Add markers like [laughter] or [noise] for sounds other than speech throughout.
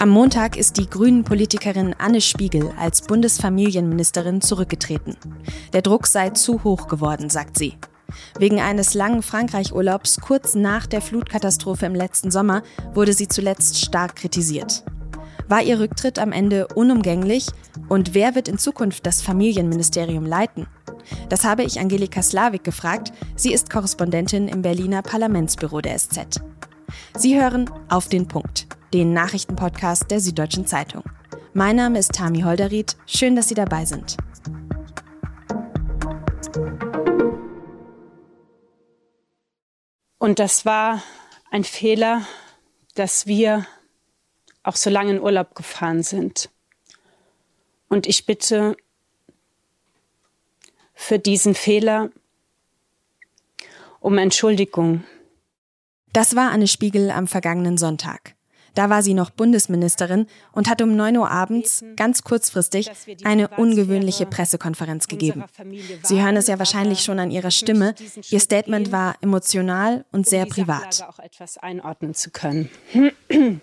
Am Montag ist die Grünen-Politikerin Anne Spiegel als Bundesfamilienministerin zurückgetreten. Der Druck sei zu hoch geworden, sagt sie. Wegen eines langen Frankreich-Urlaubs kurz nach der Flutkatastrophe im letzten Sommer wurde sie zuletzt stark kritisiert. War ihr Rücktritt am Ende unumgänglich? Und wer wird in Zukunft das Familienministerium leiten? Das habe ich Angelika Slavik gefragt. Sie ist Korrespondentin im Berliner Parlamentsbüro der SZ. Sie hören auf den Punkt den Nachrichtenpodcast der Süddeutschen Zeitung. Mein Name ist Tami Holderried. Schön, dass Sie dabei sind. Und das war ein Fehler, dass wir auch so lange in Urlaub gefahren sind. Und ich bitte für diesen Fehler um Entschuldigung. Das war Anne Spiegel am vergangenen Sonntag. Da war sie noch Bundesministerin und hat um 9 Uhr abends, ganz kurzfristig, eine ungewöhnliche Pressekonferenz gegeben. Sie hören es ja wahrscheinlich schon an ihrer Stimme. Ihr Statement war emotional und sehr privat. auch etwas einordnen zu können. [clears throat]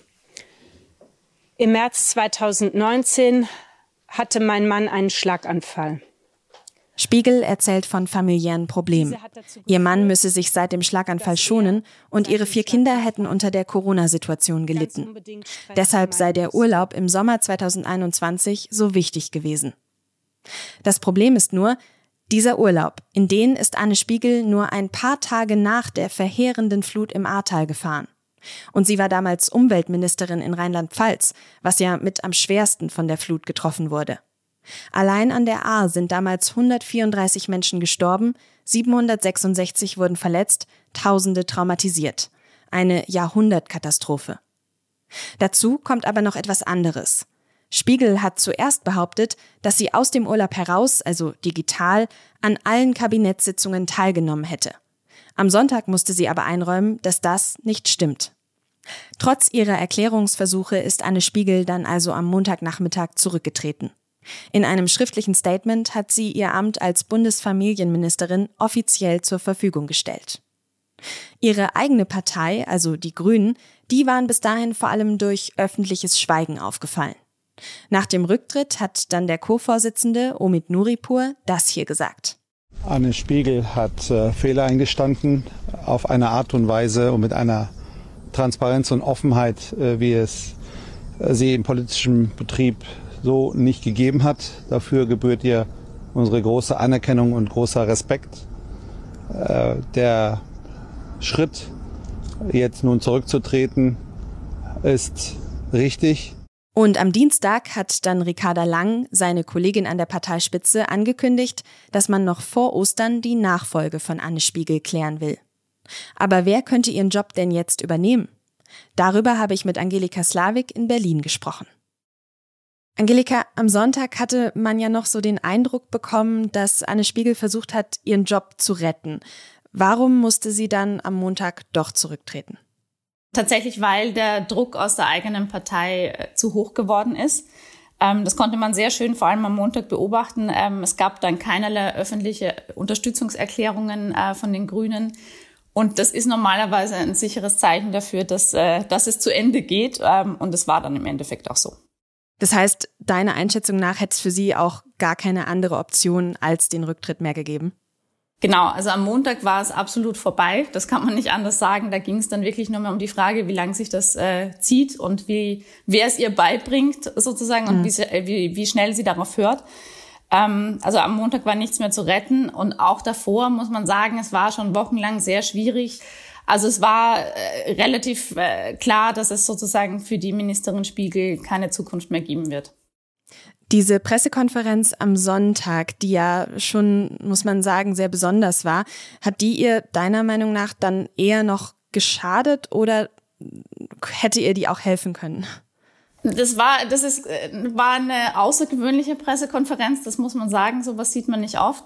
Im März 2019 hatte mein Mann einen Schlaganfall. Spiegel erzählt von familiären Problemen. Ihr Mann müsse sich seit dem Schlaganfall schonen und ihre vier Kinder hätten unter der Corona-Situation gelitten. Deshalb sei der Urlaub im Sommer 2021 so wichtig gewesen. Das Problem ist nur, dieser Urlaub, in den ist Anne Spiegel nur ein paar Tage nach der verheerenden Flut im Ahrtal gefahren. Und sie war damals Umweltministerin in Rheinland-Pfalz, was ja mit am schwersten von der Flut getroffen wurde. Allein an der Ahr sind damals 134 Menschen gestorben, 766 wurden verletzt, Tausende traumatisiert. Eine Jahrhundertkatastrophe. Dazu kommt aber noch etwas anderes. Spiegel hat zuerst behauptet, dass sie aus dem Urlaub heraus, also digital, an allen Kabinettssitzungen teilgenommen hätte. Am Sonntag musste sie aber einräumen, dass das nicht stimmt. Trotz ihrer Erklärungsversuche ist Anne Spiegel dann also am Montagnachmittag zurückgetreten. In einem schriftlichen Statement hat sie ihr Amt als Bundesfamilienministerin offiziell zur Verfügung gestellt. Ihre eigene Partei, also die Grünen, die waren bis dahin vor allem durch öffentliches Schweigen aufgefallen. Nach dem Rücktritt hat dann der Co-Vorsitzende Omid Nuripur das hier gesagt. Anne Spiegel hat äh, Fehler eingestanden auf eine Art und Weise und mit einer Transparenz und Offenheit, äh, wie es äh, sie im politischen Betrieb so nicht gegeben hat. Dafür gebührt ihr unsere große Anerkennung und großer Respekt. Äh, der Schritt, jetzt nun zurückzutreten, ist richtig. Und am Dienstag hat dann Ricarda Lang, seine Kollegin an der Parteispitze, angekündigt, dass man noch vor Ostern die Nachfolge von Anne Spiegel klären will. Aber wer könnte ihren Job denn jetzt übernehmen? Darüber habe ich mit Angelika Slavik in Berlin gesprochen. Angelika, am Sonntag hatte man ja noch so den Eindruck bekommen, dass Anne Spiegel versucht hat, ihren Job zu retten. Warum musste sie dann am Montag doch zurücktreten? Tatsächlich, weil der Druck aus der eigenen Partei äh, zu hoch geworden ist. Ähm, das konnte man sehr schön vor allem am Montag beobachten. Ähm, es gab dann keinerlei öffentliche Unterstützungserklärungen äh, von den Grünen. Und das ist normalerweise ein sicheres Zeichen dafür, dass, äh, dass es zu Ende geht. Ähm, und es war dann im Endeffekt auch so. Das heißt, deiner Einschätzung nach hätte es für sie auch gar keine andere Option als den Rücktritt mehr gegeben? Genau, also am Montag war es absolut vorbei. Das kann man nicht anders sagen. Da ging es dann wirklich nur mehr um die Frage, wie lange sich das äh, zieht und wie wer es ihr beibringt sozusagen und mhm. wie, wie, wie schnell sie darauf hört. Ähm, also am Montag war nichts mehr zu retten und auch davor muss man sagen, es war schon wochenlang sehr schwierig also es war äh, relativ äh, klar, dass es sozusagen für die Ministerin Spiegel keine Zukunft mehr geben wird. Diese Pressekonferenz am Sonntag, die ja schon, muss man sagen, sehr besonders war, hat die ihr deiner Meinung nach dann eher noch geschadet oder hätte ihr die auch helfen können? Das war, das ist, äh, war eine außergewöhnliche Pressekonferenz, das muss man sagen, sowas sieht man nicht oft.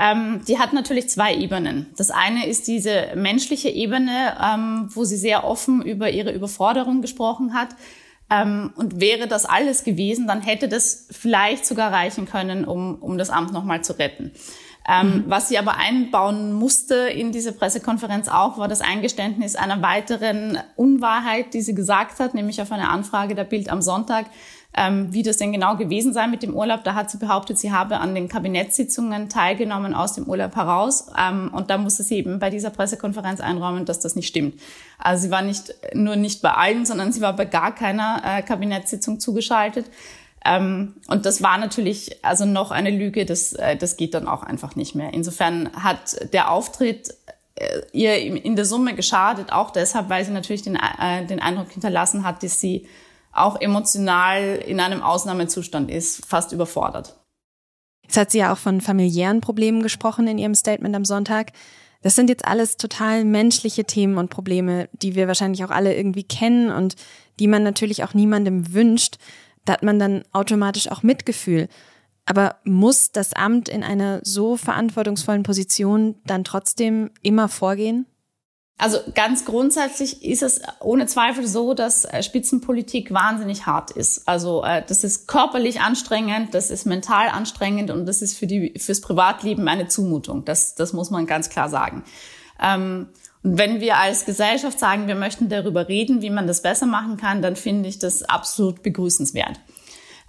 Ähm, die hat natürlich zwei Ebenen. Das eine ist diese menschliche Ebene, ähm, wo sie sehr offen über ihre Überforderung gesprochen hat. Ähm, und wäre das alles gewesen, dann hätte das vielleicht sogar reichen können, um, um das Amt nochmal zu retten. Ähm, mhm. Was sie aber einbauen musste in diese Pressekonferenz auch, war das Eingeständnis einer weiteren Unwahrheit, die sie gesagt hat, nämlich auf eine Anfrage der Bild am Sonntag, ähm, wie das denn genau gewesen sei mit dem Urlaub. Da hat sie behauptet, sie habe an den Kabinettssitzungen teilgenommen aus dem Urlaub heraus. Ähm, und da musste sie eben bei dieser Pressekonferenz einräumen, dass das nicht stimmt. Also sie war nicht nur nicht bei allen, sondern sie war bei gar keiner äh, Kabinettssitzung zugeschaltet. Ähm, und das war natürlich also noch eine Lüge, das, äh, das geht dann auch einfach nicht mehr. Insofern hat der Auftritt äh, ihr in der Summe geschadet, auch deshalb, weil sie natürlich den, äh, den Eindruck hinterlassen hat, dass sie auch emotional in einem Ausnahmezustand ist, fast überfordert. Jetzt hat sie ja auch von familiären Problemen gesprochen in ihrem Statement am Sonntag. Das sind jetzt alles total menschliche Themen und Probleme, die wir wahrscheinlich auch alle irgendwie kennen und die man natürlich auch niemandem wünscht. Da hat man dann automatisch auch Mitgefühl. Aber muss das Amt in einer so verantwortungsvollen Position dann trotzdem immer vorgehen? Also ganz grundsätzlich ist es ohne Zweifel so, dass äh, Spitzenpolitik wahnsinnig hart ist. Also äh, das ist körperlich anstrengend, das ist mental anstrengend und das ist für die fürs Privatleben eine Zumutung. Das das muss man ganz klar sagen. Ähm, und wenn wir als Gesellschaft sagen, wir möchten darüber reden, wie man das besser machen kann, dann finde ich das absolut begrüßenswert.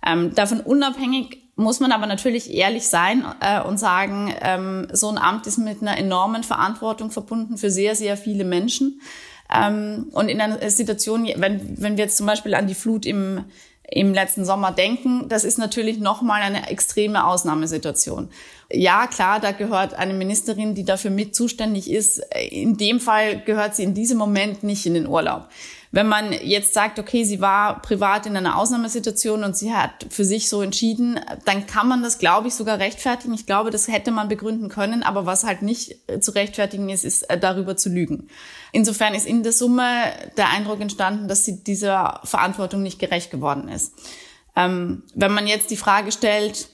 Ähm, davon unabhängig muss man aber natürlich ehrlich sein äh, und sagen, ähm, so ein Amt ist mit einer enormen Verantwortung verbunden für sehr, sehr viele Menschen. Ähm, und in einer Situation, wenn, wenn wir jetzt zum Beispiel an die Flut im, im letzten Sommer denken, das ist natürlich nochmal eine extreme Ausnahmesituation. Ja, klar, da gehört eine Ministerin, die dafür mit zuständig ist. In dem Fall gehört sie in diesem Moment nicht in den Urlaub. Wenn man jetzt sagt, okay, sie war privat in einer Ausnahmesituation und sie hat für sich so entschieden, dann kann man das, glaube ich, sogar rechtfertigen. Ich glaube, das hätte man begründen können, aber was halt nicht äh, zu rechtfertigen ist, ist äh, darüber zu lügen. Insofern ist in der Summe der Eindruck entstanden, dass sie dieser Verantwortung nicht gerecht geworden ist. Ähm, wenn man jetzt die Frage stellt,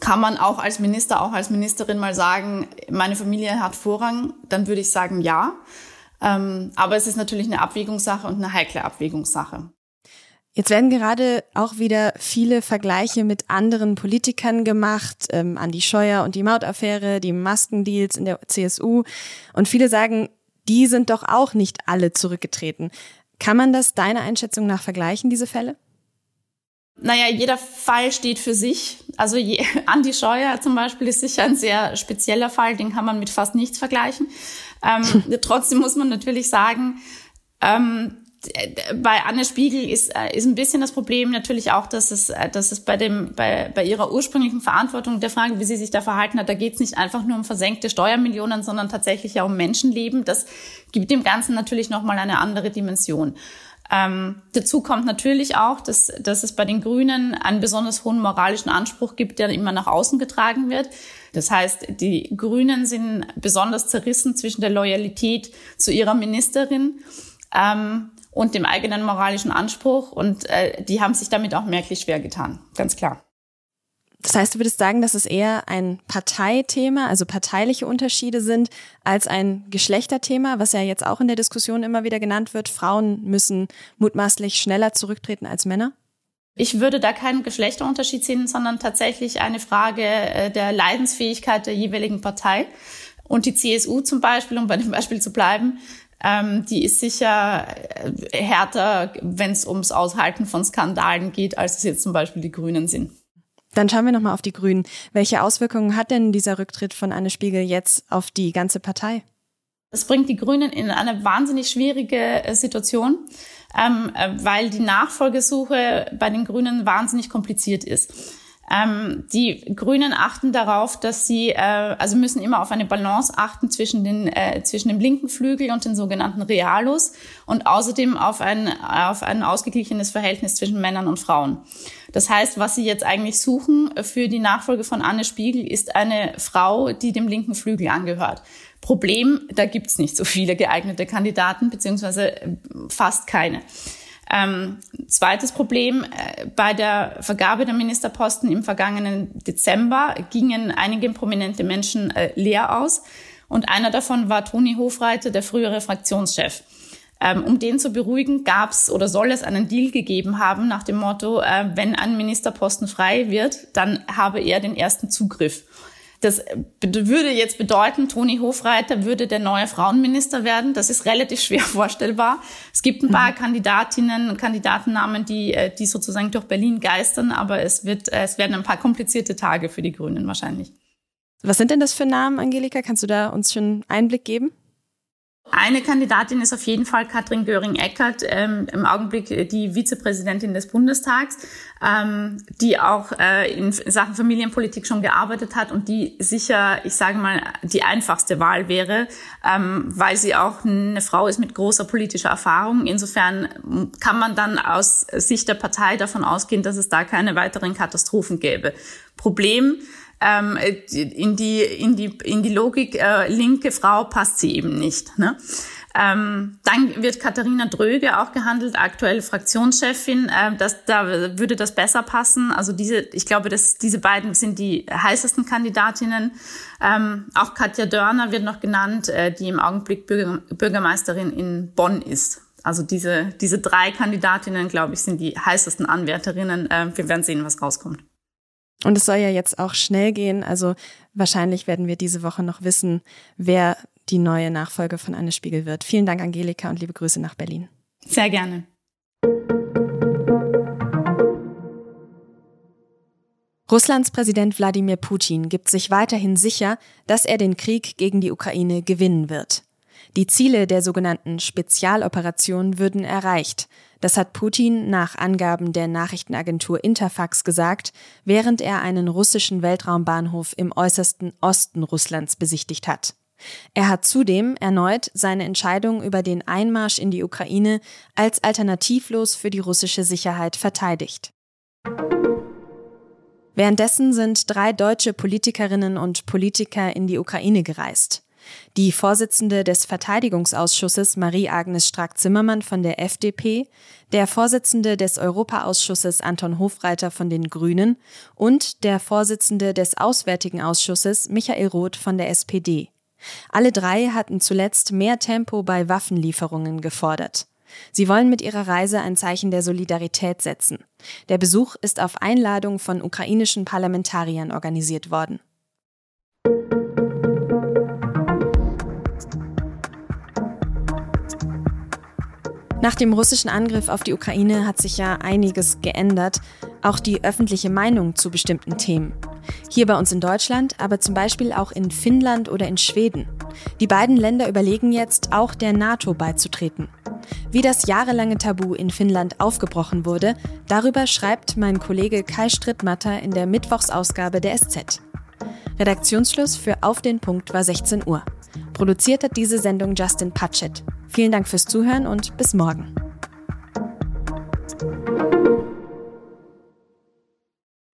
kann man auch als Minister, auch als Ministerin mal sagen, meine Familie hat Vorrang, dann würde ich sagen, ja. Ähm, aber es ist natürlich eine Abwägungssache und eine heikle Abwägungssache. Jetzt werden gerade auch wieder viele Vergleiche mit anderen Politikern gemacht, ähm, an die Scheuer und die Mautaffäre, die Maskendeals in der CSU. Und viele sagen, die sind doch auch nicht alle zurückgetreten. Kann man das deiner Einschätzung nach vergleichen, diese Fälle? Naja, jeder Fall steht für sich. Also je, [laughs] Andi Scheuer zum Beispiel ist sicher ein sehr spezieller Fall, den kann man mit fast nichts vergleichen. Ähm, [laughs] trotzdem muss man natürlich sagen, ähm, bei Anne Spiegel ist, äh, ist ein bisschen das Problem natürlich auch, dass es, äh, dass es bei, dem, bei, bei ihrer ursprünglichen Verantwortung der Frage, wie sie sich da verhalten hat, da geht es nicht einfach nur um versenkte Steuermillionen, sondern tatsächlich ja um Menschenleben. Das gibt dem Ganzen natürlich nochmal eine andere Dimension. Ähm, dazu kommt natürlich auch, dass, dass es bei den Grünen einen besonders hohen moralischen Anspruch gibt, der immer nach außen getragen wird. Das heißt, die Grünen sind besonders zerrissen zwischen der Loyalität zu ihrer Ministerin ähm, und dem eigenen moralischen Anspruch. Und äh, die haben sich damit auch merklich schwer getan, ganz klar. Das heißt, du würdest sagen, dass es eher ein Parteithema, also parteiliche Unterschiede sind, als ein Geschlechterthema, was ja jetzt auch in der Diskussion immer wieder genannt wird. Frauen müssen mutmaßlich schneller zurücktreten als Männer? Ich würde da keinen Geschlechterunterschied sehen, sondern tatsächlich eine Frage äh, der Leidensfähigkeit der jeweiligen Partei. Und die CSU zum Beispiel, um bei dem Beispiel zu bleiben, ähm, die ist sicher äh, härter, wenn es ums Aushalten von Skandalen geht, als es jetzt zum Beispiel die Grünen sind. Dann schauen wir nochmal auf die Grünen. Welche Auswirkungen hat denn dieser Rücktritt von Anne Spiegel jetzt auf die ganze Partei? Das bringt die Grünen in eine wahnsinnig schwierige äh, Situation, ähm, äh, weil die Nachfolgesuche bei den Grünen wahnsinnig kompliziert ist. Ähm, die Grünen achten darauf, dass sie, äh, also müssen immer auf eine Balance achten zwischen, den, äh, zwischen dem linken Flügel und den sogenannten Realos und außerdem auf ein, auf ein ausgeglichenes Verhältnis zwischen Männern und Frauen. Das heißt, was sie jetzt eigentlich suchen für die Nachfolge von Anne Spiegel, ist eine Frau, die dem linken Flügel angehört. Problem, da gibt's nicht so viele geeignete Kandidaten, beziehungsweise äh, fast keine. Ähm, zweites Problem, äh, bei der Vergabe der Ministerposten im vergangenen Dezember gingen einige prominente Menschen äh, leer aus. Und einer davon war Toni Hofreiter, der frühere Fraktionschef. Ähm, um den zu beruhigen, gab es oder soll es einen Deal gegeben haben nach dem Motto, äh, wenn ein Ministerposten frei wird, dann habe er den ersten Zugriff. Das würde jetzt bedeuten, Toni Hofreiter würde der neue Frauenminister werden. Das ist relativ schwer [laughs] vorstellbar. Es gibt ein paar mhm. Kandidatinnen und Kandidatennamen, die, äh, die sozusagen durch Berlin geistern, aber es wird, äh, es werden ein paar komplizierte Tage für die Grünen wahrscheinlich. Was sind denn das für Namen, Angelika? Kannst du da uns schon Einblick geben? Eine Kandidatin ist auf jeden Fall Katrin Göring-Eckardt, ähm, im Augenblick äh, die Vizepräsidentin des Bundestags, ähm, die auch äh, in Sachen Familienpolitik schon gearbeitet hat und die sicher, ich sage mal, die einfachste Wahl wäre, ähm, weil sie auch eine Frau ist mit großer politischer Erfahrung. Insofern kann man dann aus Sicht der Partei davon ausgehen, dass es da keine weiteren Katastrophen gäbe. Problem, ähm, in die in die in die Logik äh, linke Frau passt sie eben nicht. Ne? Ähm, dann wird Katharina Dröge auch gehandelt, aktuelle Fraktionschefin. Äh, das, da würde das besser passen. Also diese, ich glaube, dass diese beiden sind die heißesten Kandidatinnen. Ähm, auch Katja Dörner wird noch genannt, äh, die im Augenblick Bürger, Bürgermeisterin in Bonn ist. Also diese, diese drei Kandidatinnen, glaube ich, sind die heißesten Anwärterinnen. Äh, wir werden sehen, was rauskommt. Und es soll ja jetzt auch schnell gehen. Also wahrscheinlich werden wir diese Woche noch wissen, wer die neue Nachfolge von Anne Spiegel wird. Vielen Dank, Angelika, und liebe Grüße nach Berlin. Sehr gerne. Russlands Präsident Wladimir Putin gibt sich weiterhin sicher, dass er den Krieg gegen die Ukraine gewinnen wird. Die Ziele der sogenannten Spezialoperation würden erreicht. Das hat Putin nach Angaben der Nachrichtenagentur Interfax gesagt, während er einen russischen Weltraumbahnhof im äußersten Osten Russlands besichtigt hat. Er hat zudem erneut seine Entscheidung über den Einmarsch in die Ukraine als alternativlos für die russische Sicherheit verteidigt. Währenddessen sind drei deutsche Politikerinnen und Politiker in die Ukraine gereist. Die Vorsitzende des Verteidigungsausschusses Marie-Agnes Strack-Zimmermann von der FDP, der Vorsitzende des Europaausschusses Anton Hofreiter von den Grünen und der Vorsitzende des Auswärtigen Ausschusses Michael Roth von der SPD. Alle drei hatten zuletzt mehr Tempo bei Waffenlieferungen gefordert. Sie wollen mit ihrer Reise ein Zeichen der Solidarität setzen. Der Besuch ist auf Einladung von ukrainischen Parlamentariern organisiert worden. Nach dem russischen Angriff auf die Ukraine hat sich ja einiges geändert, auch die öffentliche Meinung zu bestimmten Themen. Hier bei uns in Deutschland, aber zum Beispiel auch in Finnland oder in Schweden. Die beiden Länder überlegen jetzt, auch der NATO beizutreten. Wie das jahrelange Tabu in Finnland aufgebrochen wurde, darüber schreibt mein Kollege Kai Strittmatter in der Mittwochsausgabe der SZ. Redaktionsschluss für Auf den Punkt war 16 Uhr. Produziert hat diese Sendung Justin Patchett. Vielen Dank fürs Zuhören und bis morgen.